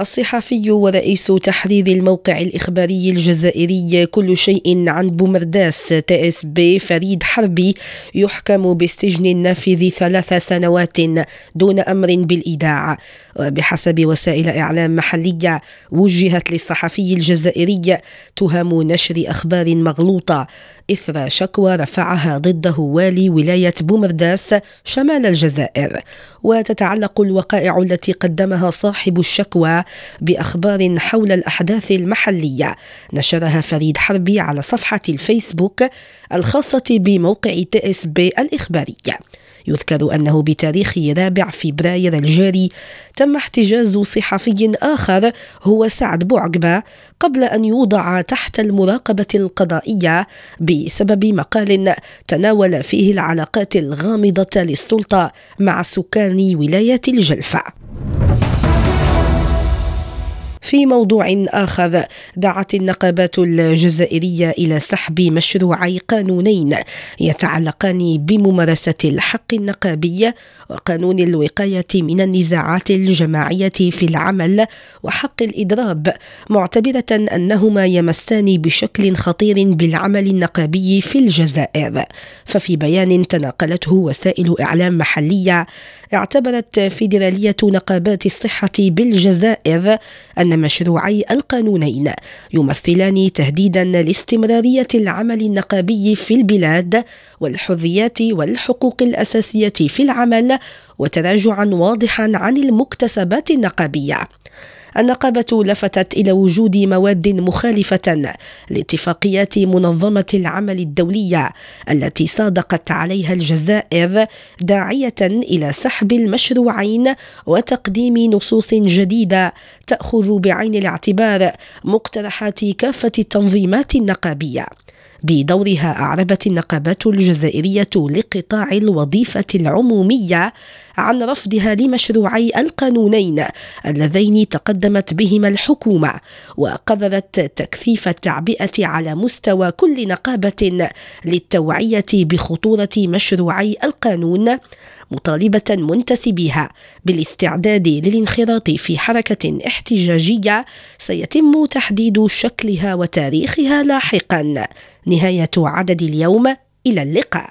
الصحفي ورئيس تحرير الموقع الإخباري الجزائري كل شيء عن بومرداس TSB فريد حربي يحكم بالسجن النافذ ثلاث سنوات دون أمر بالإيداع. وبحسب وسائل إعلام محلية وجهت للصحفي الجزائري تهم نشر أخبار مغلوطة. إثر شكوى رفعها ضده والي ولاية بومرداس شمال الجزائر. وتتعلق الوقائع التي قدمها صاحب الشكوى بأخبار حول الأحداث المحلية. نشرها فريد حربي على صفحة الفيسبوك الخاصة بموقع TSB الإخباري. يذكر أنه بتاريخ رابع فبراير الجاري تم احتجاز صحفي آخر هو سعد بوعقبة قبل أن يوضع تحت المراقبة القضائية بسبب مقال تناول فيه العلاقات الغامضة للسلطة مع سكان ولاية الجلفة. في موضوع آخر. دعت النقابات الجزائرية إلى سحب مشروعي قانونين يتعلقان بممارسة الحق النقابي وقانون الوقاية من النزاعات الجماعية في العمل وحق الإضراب معتبرة أنهما يمسان بشكل خطير بالعمل النقابي في الجزائر. ففي بيان تناقلته وسائل إعلام محلية اعتبرت فيدرالية نقابات الصحة بالجزائر أن مشروعي القانونين يمثلان تهديدا لاستمرارية العمل النقابي في البلاد والحريات والحقوق الأساسية في العمل وتراجعا واضحا عن المكتسبات النقابية. النقابة لفتت إلى وجود مواد مخالفة لاتفاقيات منظمة العمل الدولية التي صادقت عليها الجزائر داعية إلى سحب المشروعين وتقديم نصوص جديدة تأخذ بعين الاعتبار مقترحات كافة التنظيمات النقابية. بدورها أعربت النقابات الجزائرية لقطاع الوظيفة العمومية عن رفضها لمشروعي القانونين اللذين تقدمت بهما الحكومة وقررت تكثيف التعبئة على مستوى كل نقابة للتوعية بخطورة مشروعي القانون مطالبة منتسبيها بالاستعداد للانخراط في حركة احتجاجية سيتم تحديد شكلها وتاريخها لاحقا. نهاية عدد اليوم إلى اللقاء.